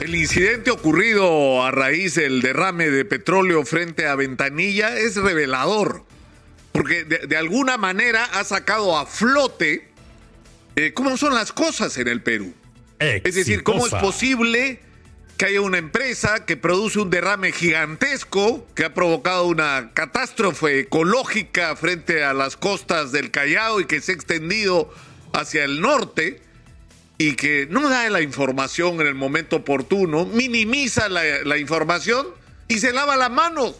El incidente ocurrido a raíz del derrame de petróleo frente a Ventanilla es revelador, porque de, alguna manera ha sacado a flote eh, cómo son las cosas en el Perú. Es decir, cómo es posible que haya una empresa que produce un derrame gigantesco que ha provocado una catástrofe ecológica frente a las costas del Callao y que se ha extendido hacia el norte y que no da la información en el momento oportuno, minimiza la, información y se lava las manos.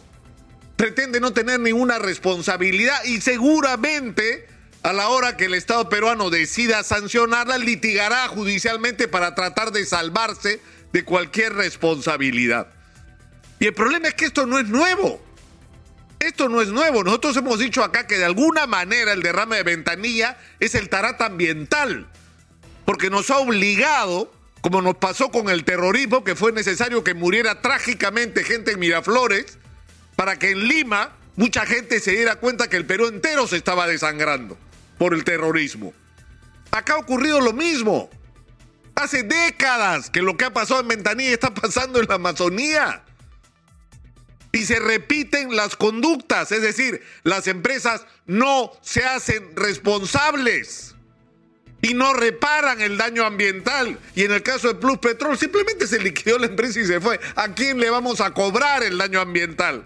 Pretende no tener ninguna responsabilidad y seguramente a la hora que el Estado peruano decida sancionarla, litigará judicialmente para tratar de salvarse de cualquier responsabilidad. Y el problema es que esto no es nuevo. Esto no es nuevo. Nosotros hemos dicho acá que de alguna manera el derrame de ventanilla es el tarata ambiental porque nos ha obligado, como nos pasó con el terrorismo, que fue necesario que muriera trágicamente gente en Miraflores, para que en Lima mucha gente se diera cuenta que el Perú entero se estaba desangrando por el terrorismo. Acá ha ocurrido lo mismo. Hace décadas que lo que ha pasado en Ventanilla está pasando en la Amazonía. Y se repiten las conductas, es decir, las empresas no se hacen responsables y no reparan el daño ambiental. Y en el caso de Plus Petrol, simplemente se liquidó la empresa y se fue. ¿A quién le vamos a cobrar el daño ambiental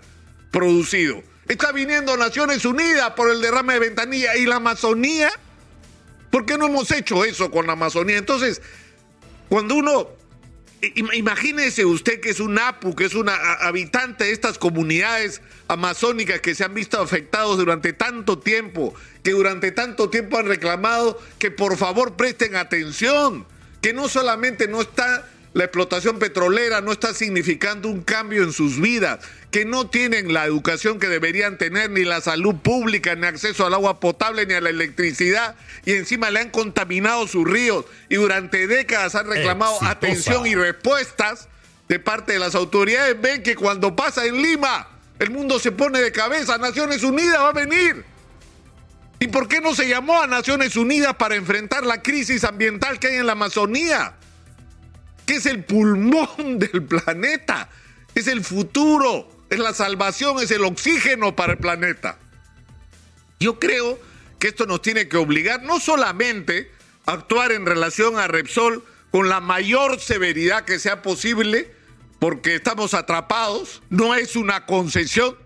producido? Está viniendo Naciones Unidas por el derrame de ventanilla y la Amazonía. ¿Por qué no hemos hecho eso con la Amazonía? Entonces, cuando uno Imagínese usted que es un APU, que es una habitante de estas comunidades amazónicas que se han visto afectados durante tanto tiempo, que durante tanto tiempo han reclamado que por favor presten atención, que no solamente no está la explotación petrolera no está significando un cambio en sus vidas, que no tienen la educación que deberían tener, ni la salud pública, ni acceso al agua potable, ni a la electricidad, y encima le han contaminado sus ríos, y durante décadas han reclamado atención y respuestas de parte de las autoridades, ven que cuando pasa en Lima, el mundo se pone de cabeza, Naciones Unidas va a venir. ¿Y por qué no se llamó a Naciones Unidas para enfrentar la crisis ambiental que hay en la Amazonía? Que es el pulmón del planeta, es el futuro, es la salvación, es el oxígeno para el planeta. Yo creo que esto nos tiene que obligar no solamente a actuar en relación a Repsol con la mayor severidad que sea posible, porque estamos atrapados, no es una concesión.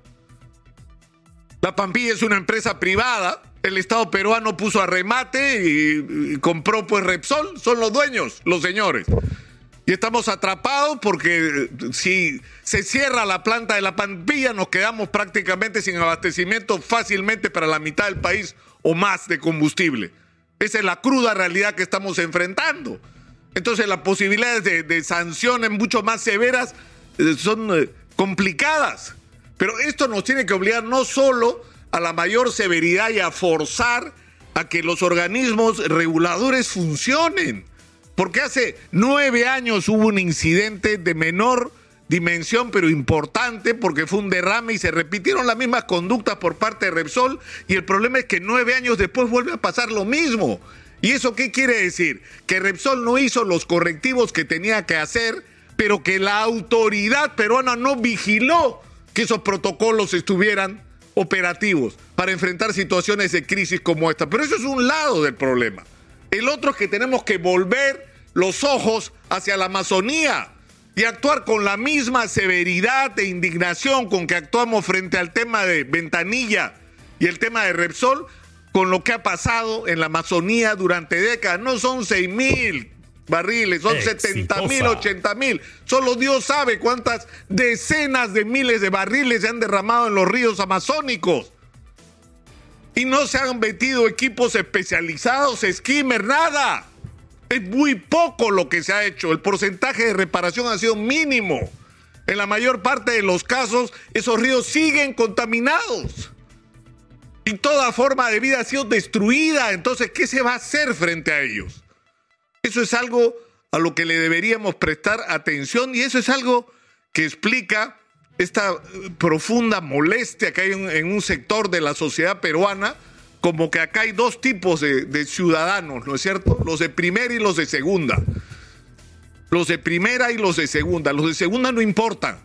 La Pampilla es una empresa privada, el Estado peruano puso a remate y, y compró pues Repsol, son los dueños, los señores. Y estamos atrapados porque eh, si se cierra la planta de la Pampilla, nos quedamos prácticamente sin abastecimiento fácilmente para la mitad del país o más de combustible. Esa es la cruda realidad que estamos enfrentando. Entonces las posibilidades de, sanciones mucho más severas eh, son eh, complicadas. Pero esto nos tiene que obligar no solo a la mayor severidad y a forzar a que los organismos reguladores funcionen porque hace nueve años hubo un incidente de menor dimensión, pero importante, porque fue un derrame y se repitieron las mismas conductas por parte de Repsol. Y el problema es que nueve años después vuelve a pasar lo mismo. ¿Y eso qué quiere decir? Que Repsol no hizo los correctivos que tenía que hacer, pero que la autoridad peruana no vigiló que esos protocolos estuvieran operativos para enfrentar situaciones de crisis como esta. Pero eso es un lado del problema. El otro es que tenemos que volver los ojos hacia la Amazonía y actuar con la misma severidad e indignación con que actuamos frente al tema de Ventanilla y el tema de Repsol, con lo que ha pasado en la Amazonía durante décadas. No son 6 mil barriles, son 70 mil, 80 mil. Solo Dios sabe cuántas decenas de miles de barriles se han derramado en los ríos amazónicos y no se han metido equipos especializados, skimmer, nada. Es muy poco lo que se ha hecho. El porcentaje de reparación ha sido mínimo. En la mayor parte de los casos, esos ríos siguen contaminados. Y toda forma de vida ha sido destruida. Entonces, ¿qué se va a hacer frente a ellos? Eso es algo a lo que le deberíamos prestar atención y eso es algo que explica esta eh, profunda molestia que hay en, un sector de la sociedad peruana, como que acá hay dos tipos de, ciudadanos, ¿no es cierto? Los de primera y los de segunda. Los de primera y los de segunda. Los de segunda no importan.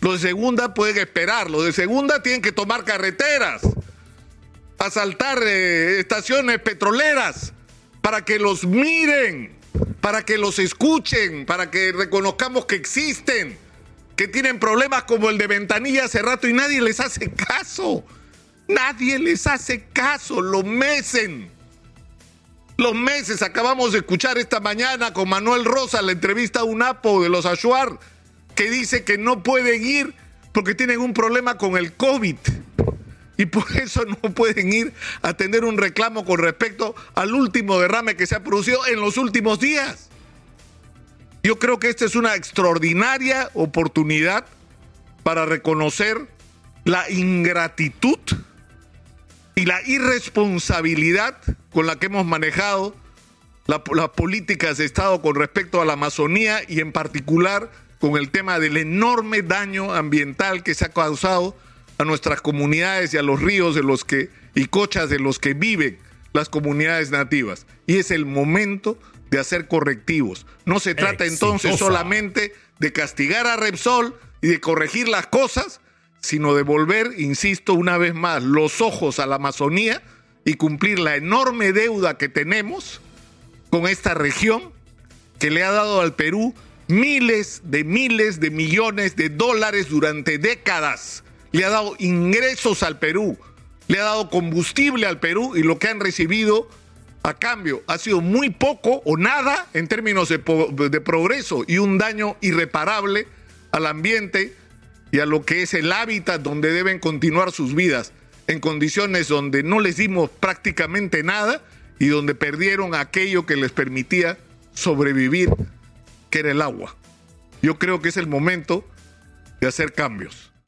Los de segunda pueden esperar. Los de segunda tienen que tomar carreteras, asaltar eh, estaciones petroleras para que los miren, para que los escuchen, para que reconozcamos que existen, que tienen problemas como el de Ventanilla hace rato y nadie les hace caso. Nadie les hace caso, lo mecen. Los meses acabamos de escuchar esta mañana con Manuel Rosa la entrevista a UNAPO de los Ashuar, que dice que no pueden ir porque tienen un problema con el COVID. Y por eso no pueden ir a tener un reclamo con respecto al último derrame que se ha producido en los últimos días. Yo creo que esta es una extraordinaria oportunidad para reconocer la ingratitud y la irresponsabilidad con la que hemos manejado las políticas de Estado con respecto a la Amazonía y en particular con el tema del enorme daño ambiental que se ha causado a nuestras comunidades y a los ríos de los que y cochas de los que viven las comunidades nativas. Y es el momento de hacer correctivos. No se trata entonces solamente de castigar a Repsol y de corregir las cosas, sino de volver, insisto una vez más, los ojos a la Amazonía y cumplir la enorme deuda que tenemos con esta región que le ha dado al Perú miles de miles de millones de dólares durante décadas. Le ha dado ingresos al Perú, le ha dado combustible al Perú y lo que han recibido a cambio ha sido muy poco o nada en términos de, de progreso y un daño irreparable al ambiente y a lo que es el hábitat donde deben continuar sus vidas, en condiciones donde no les dimos prácticamente nada y donde perdieron aquello que les permitía sobrevivir, que era el agua. Yo creo que es el momento de hacer cambios.